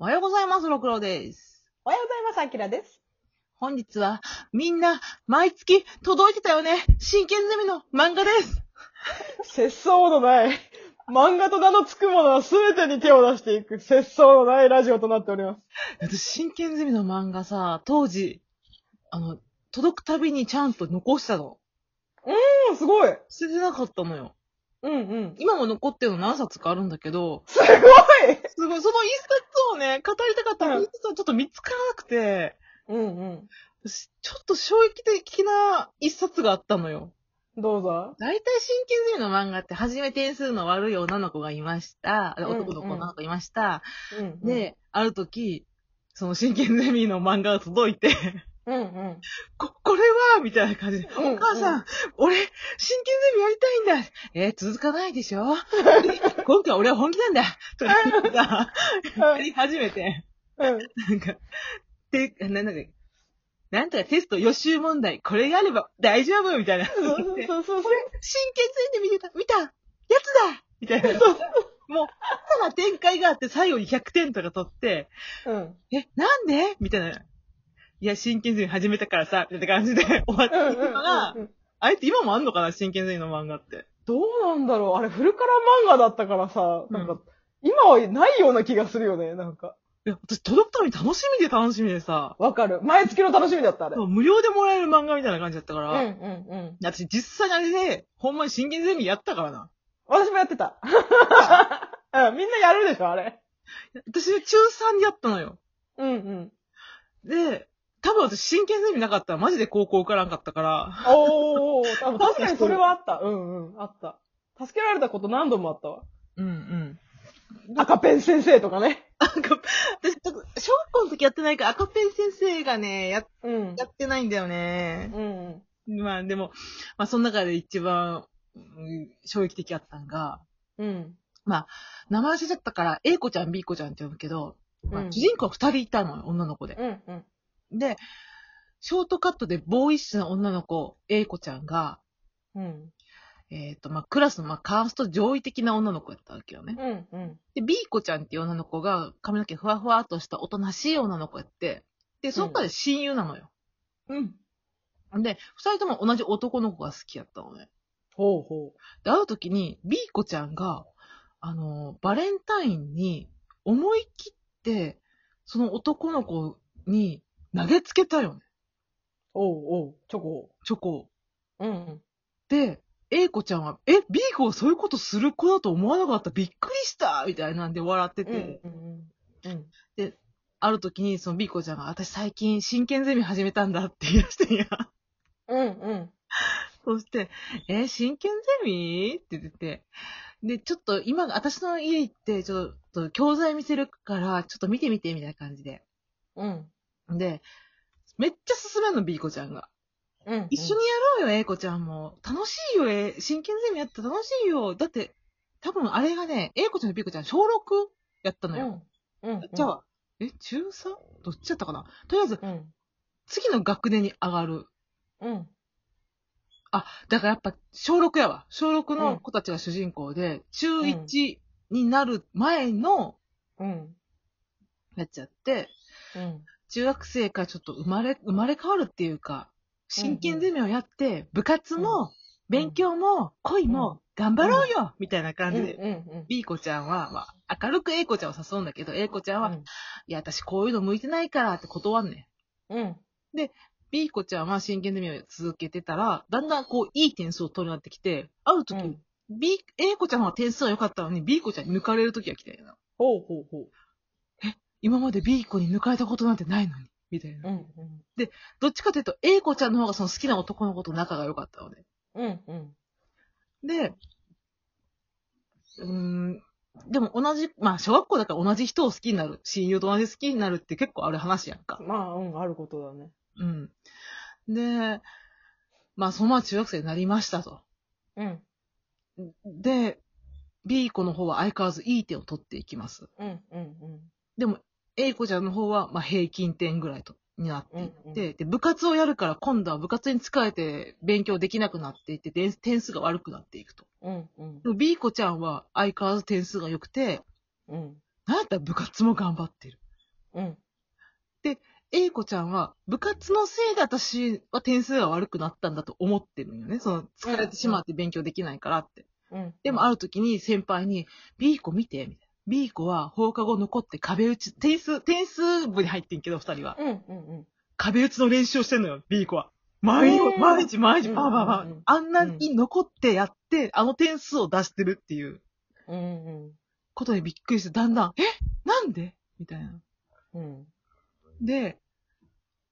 おはようございます、ろくろです。おはようございます、あきらです。本日は、みんな、毎月届いてたよね。真剣ゼミの漫画です。節操のない、漫画と名の付くものは全てに手を出していく、節操のないラジオとなっております。私、真剣ゼミの漫画さ、当時、あの、届くたびにちゃんと残したの。うん、すごい。捨ててなかったのよ。うんうん。今も残ってるの何冊かあるんだけど、すごいすごい、その一冊をね、語りたかったうん一冊はちょっと見つからなくて、うんうん。私ちょっと衝撃的な一冊があったのよ。どうぞ。大体真剣ゼミの漫画って、初め点数の悪い女の子がいました。うん男の子女の子がいました。うん、うん。で、ある時、その真剣ゼミの漫画が届いて、うんうん。こ、これはみたいな感じで、うんお母さん、俺、真剣ゼミやりたいんだえー続かないでしょ？今回俺は本気なんだとか言さ、やり始めて、うん。なんか、で、なんだっけ、なんとかテスト予習問題、これがあれば大丈夫みたいな。そうそうそうそう。真剣ゼミで見てた、見たやつだみたいな。もう、ただ展開があって最後に100点とか取って、うん。え、なんで？みたいな。いや、真剣ゼミ始めたからさ、みたいな感じで終わっていくのが、うんうんあれって今もあんのかな真剣ゼミの漫画って。どうなんだろうあれ、フルカラー漫画だったからさ、なんか、う今はないような気がするよね、なんか。いや、私届くために楽しみで楽しみでさ、わかる。毎月の楽しみだった、あれ。うん無料でもらえる漫画みたいな感じだったから、うんうん。私実際にあれで、ほんまに真剣ゼミやったからな。私もやってた。うん、みんなやるでしょ、あれ。私中3でやったのよ。うんうん。で、多分私真剣ゼミなかったらマジで高校受からんかったから、おー、多分確かにそれはあった。うんうん、あった。助けられたこと何度もあったわ。うんうん。赤ペン先生とかね。私、ちょっと小学校の時やってないから赤ペン先生がね、や、うん。やってないんだよね。うん。まあでも、まあその中で一番、うん衝撃的だったのが、うん。名前忘れちゃったから、A 子ちゃん、B 子ちゃんって呼ぶけど、まあうん主人公二人いたのよ、女の子で。うんうん。で、ショートカットでボーイッシュな女の子、A 子ちゃんが、うん。えっ、と、まあ、クラスの、まあ、カースト上位的な女の子やったわけよね。うんうん。で、B 子ちゃんっていう女の子が、髪の毛ふわふわっとしたおとなしい女の子やって、で、その彼親友なのよ。うん。で、二人とも同じ男の子が好きやったのね。ほうほで、会う時に B 子ちゃんが、あの、バレンタインに思い切って、その男の子に投げつけたよね。う。おうおう、チョコ。チョコを。うんうん。で、A 子ちゃんは、え、B 子はそういうことする子だと思わなかった？びっくりしたみたいなんで笑ってて、うんうん。うん。ある時にその B 子ちゃんが、私最近真剣ゼミ始めたんだって言い出してんや。うんうん。そして、え、真剣ゼミ？って言ってて、で、ちょっと今、私の家行って、ちょっと教材見せるから、ちょっと見てみて、みたいな感じで。うん。で、めっちゃ進めんの、B 子ちゃんが。うん。一緒にやろうよ、A 子ちゃんも。楽しいよ、え、真剣ゼミやったら楽しいよ。だって、多分あれがね、A 子ちゃんと B 子ちゃん、小6やったのよ。うん。うん。じゃあ、え、中 3? どっちやったかな？とりあえず、うん。次の学年に上がる。うん。あ、だからやっぱ、小6やわ。小6の子たちが主人公で、中1になる前のうん。やつやって、うん。中学生からちょっと生まれ、生まれ変わるっていうか、真剣ゼミをやって、部活も、勉強も、恋も、頑張ろうよみたいな感じで、うん。B 子ちゃんは、まあ、明るく A 子ちゃんを誘うんだけど、A 子ちゃんは、いや、私こういうの向いてないからって断んねん。うん。B 子ちゃんは真剣ゼミを続けてたら、だんだんこう、いい点数を取るようになってきて、ある時、うん。B、A 子ちゃんは点数は良かったのに、B 子ちゃんに抜かれる時が来たよな。ほうほうほう。今まで B 子に抜かれたことなんてないのに。みたいな。うん。どっちかというと、A 子ちゃんの方がその好きな男の子と仲が良かったので。うん。うん。で、うーん、でも同じ、まあ小学校だから同じ人を好きになる、親友と同じ好きになるって結構ある話やんか。まあ、うん、あることだね。うん。で、まあそのまま中学生になりましたと。うん。で、B 子の方は相変わらずいい点を取っていきます。うん。うん。でも A 子ちゃんの方は、まあ平均点ぐらいと、になっていって、うんうんで、部活をやるから今度は部活に疲れて勉強できなくなっていって、で点数が悪くなっていくと。うん。うん。でも B 子ちゃんは相変わらず点数が良くて、うん。なんやったら部活も頑張ってる。うん。A 子ちゃんは、部活のせいで私は点数が悪くなったんだと思ってるんよね。その、疲れてしまって勉強できないからって。うん。でもある時に先輩に、B 子見て、みたいな。B 子は放課後残って壁打ち、点数、点数部に入ってんけど、二人は。うん、うん、うん。壁打ちの練習をしてんのよ、B 子は。毎日、うん毎日、毎日、うんパあんなに残ってやって、あの点数を出してるっていううん、うん。ことにびっくりして、だんだん、え？なんで？みたいな。うん。で、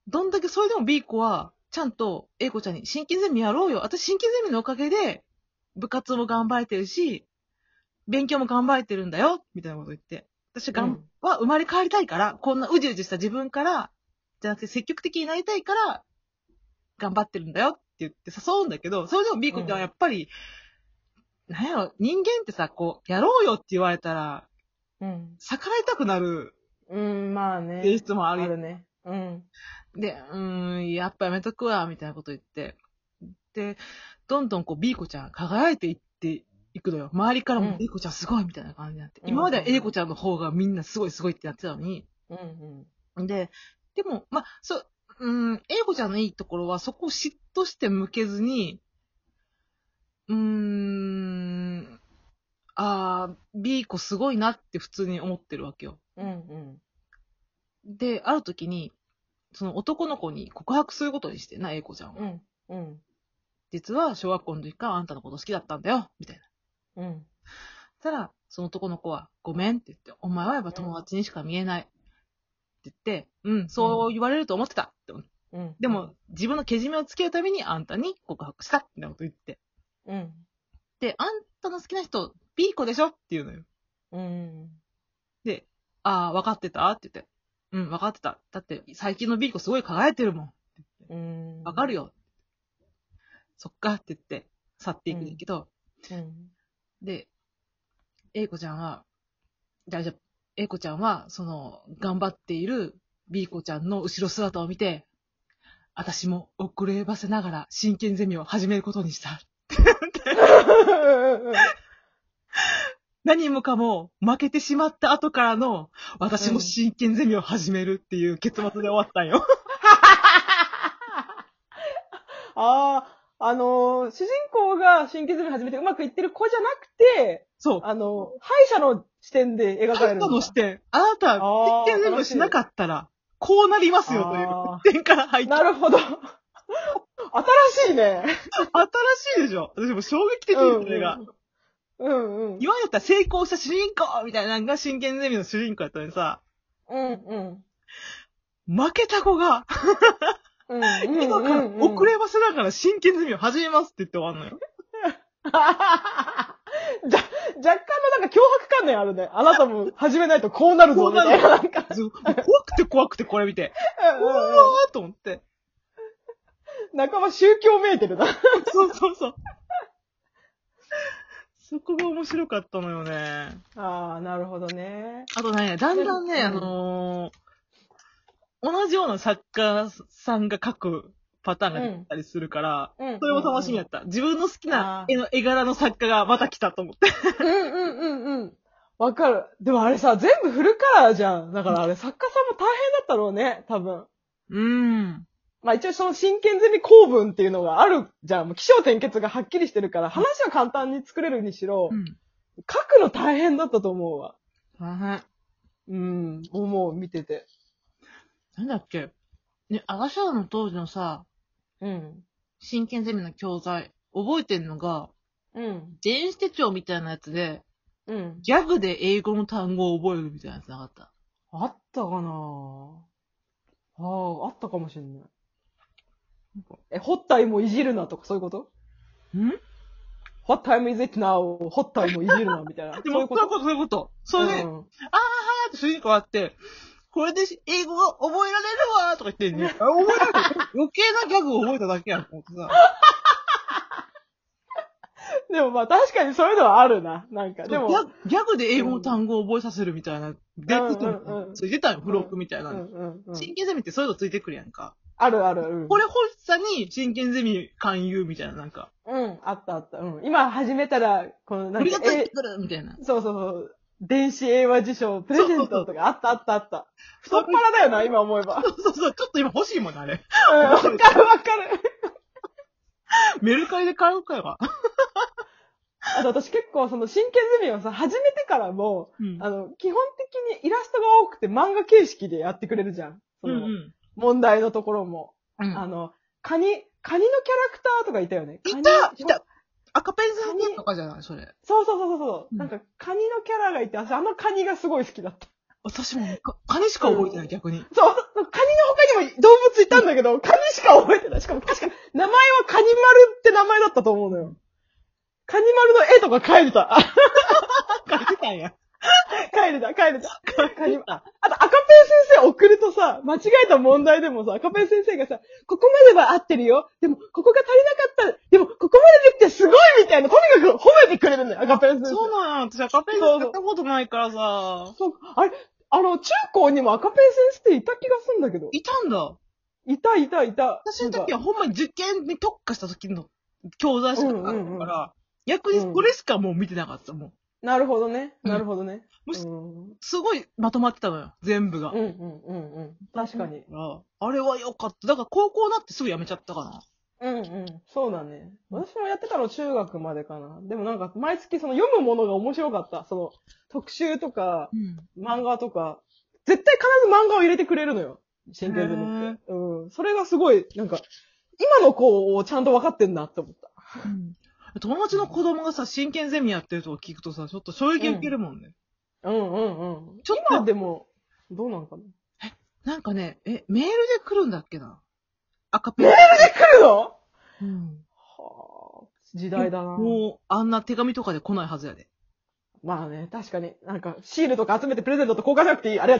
どんだけそれでも B 子は、ちゃんと A 子ちゃんに、真剣ゼミやろうよ。私真剣ゼミのおかげで、部活も頑張れてるし、勉強も頑張れてるんだよ。みたいなこと言って。私がん、うんは生まれ変わりたいから、こんなうじうじした自分から、じゃなくて積極的になりたいから、頑張ってるんだよって言って誘うんだけど、それでも B 子ちゃんはやっぱり、なんやろ、人間ってさ、こう、やろうよって言われたら、うん。逆らいたくなるうん、まあね。性質もああるるね。うん。で、うーん、やっぱやめとくわ、みたいなこと言って。で、どんどんこう、B 子ちゃん輝いていっていくのよ。周りからもう子ちゃんすごいみたいな感じになって。うん今までは A 子ちゃんの方がみんなすごいすごいってなってたのに。うん、で、でも、まあ、そう、うーん、A 子ちゃんのいいところは、そこを嫉妬して向けずに、うーん、あー、B 子すごいなって普通に思ってるわけよ。うん。うん、で、ある時に、その男の子に告白することにしてな、A 子ちゃんは。うん。うん。実は小学校の時からあんたのこと好きだったんだよ、みたいな。うん。たら、その男の子は、ごめんって言って、お前はやっぱ友達にしか見えない。って言って、うん、そう言われると思ってた。って思ってうん。でも、、自分のけじめをつけるためにあんたに告白した。みたいなこと言って。うん。で、あんたの好きな人、B 子でしょって言うのよ。うん。で、ああ、分かってた？って言って。うん、分かってた。だって、最近の B 子すごい輝いてるもん。うん。わかる。よ。そっかって言って、去っていくんだけど、うん。で、A 子ちゃんは、じゃあ、じゃあ A 子ちゃんは、その、頑張っている B 子ちゃんの後ろ姿を見て、私も遅ればせながら真剣ゼミを始めることにした。何もかも負けてしまった後からの、私も真剣ゼミを始めるっていう結末で終わったんよ。ああ、あのー主人公が新血ゼミ始めてうまくいってる子じゃなくて、そう。あの、敗者の視点で描かれあるんだ。なたの視点、あなた、あー真剣ゼミをしなかったら、こうなりますよというあ点から入ってなるほど。新しいね。新しいでしょ私も衝撃的にそれが。うんうん。今だったら成功した主人公みたいなのが真剣ゼミの主人公やったのにさ、うんうん。負けた子が、うんうん。今から遅ればせながら真剣ゼミを始めますって言って終わんのよ。じゃ、若干のなんか脅迫観念あるね。あなたも始めないとこうなるぞ、みたいな。なんか。怖くて怖くてこれ見て、うわーと思って。仲間宗教めいてるな。そうそうそう。そこが面白かったのよね。ああ、なるほどね。あとね、だんだんね、うんあのー同じような作家さんが書くパターンが出たりするから、うん。それも楽しみやった。自分の好きなあー絵の絵柄の作家がまた来たと思って。うんうんうんうん。わかる。でもあれさ、全部フルカラーじゃん。だからあれ作家さんも大変だったろうね、多分。うん。まあ一応その真剣ゼミ構文っていうのがあるじゃん。もう起承転結がはっきりしてるから、話は簡単に作れるにしろ、うん。書くの大変だったと思うわ。大変。うん、思う、見てて。なんだっけ？ね、アガシャーの当時のさ、うん。真剣ゼミの教材、覚えてんのが、うん。電子手帳みたいなやつで、うん。ギャグで英語の単語を覚えるみたいなやつなかった？あったかな？ああ、あったかもしんない。え、ホッタイもいじるなとかそういうこと？ん ?What time is it now? ホッタイもいじるなみたいな。でも、そういうこと？そういうこと、そういうこと。それで、うんあーはーって主人公あって、これで英語が覚えられるわーとか言ってんね。あ覚えられる余計なギャグを覚えただけやん、と思ってさ。でもまあ確かにそういうのはあるな。なんか、でも。ギャギャグで英語の単語を覚えさせるみたいな、デートうんうんうんついてたよ、付録みたいなの。うんうんうん。真剣ゼミってそういうのついてくるやんか。あるある。うん。これ欲しさに真剣ゼミ勧誘みたいな、なんか。うん、あったあった。うん。今始めたら、この、なんかこれがついてるみたいな。そうそうそう。電子英和辞書、プレゼントとかあったあったあった。太っ腹だよな、今思えば。そうそうそう、ちょっと今欲しいもんな、あれ。うんわかるわかる。メルカリで買うかよ。あと私結構その真剣ゼミをさ、始めてからも、うんあの、基本的にイラストが多くて漫画形式でやってくれるじゃん。その、うん問題のところも。うん。あの、カニ、カニのキャラクターとかいたよね。いたいた赤ペンさんとかじゃない？それ。そうそうそうそう。うんなんか、カニのキャラがいて、私あのカニがすごい好きだった。私もか、カニしか覚えてない、逆に。そう、カニの他にも動物いたんだけど、カニしか覚えてない。しかも確か、名前はカニ丸って名前だったと思うのよ。カニ丸の絵とか描いてた。書いてたんや。描いてた、描いてた。カニ、あ、あと赤ペン先生送るとさ、間違えた問題でもさ、赤ペン先生がさ、ここまでは合ってるよ。でも、ここが足りなかった。でも、ここまでできてすごいみたいな、とにかく褒赤ペン先生。そうなんや。私赤ペン使ったことないからさ。そうあれ、あの、中高にも赤ペン先生っていた気がするんだけど。いたんだ。いた、いた、いた。私の時はほんまに受験に特化した時の教材しかなかったから、逆にこれしかもう見てなかったもん。なるほどね。うんなるほどね。むしうんすごいまとまってたのよ、全部が。うんうんうんうん。確かに。あれは良かった。だから高校になってすぐ辞めちゃったかな。うんうん。そうだね。私もやってたの中学までかな。でもなんか、毎月その読むものが面白かった。その、特集とか、うん。漫画とか、絶対必ず漫画を入れてくれるのよ。真剣ゼミって。うん。それがすごい、なんか、今の子をちゃんと分かってんなって思った。友達の子供がさ、真剣ゼミやってるとか聞くとさ、ちょっと衝撃受けるもんね。うんうんうん。ちょっと今でも、どうなのかななんかね、え、メールで来るんだっけな赤ペン。メールで来るの？うん。はあ、時代だな。もう、あんな手紙とかで来ないはずやで。まあね、確かに。なんか、シールとか集めてプレゼントと交換しなくていい。あれ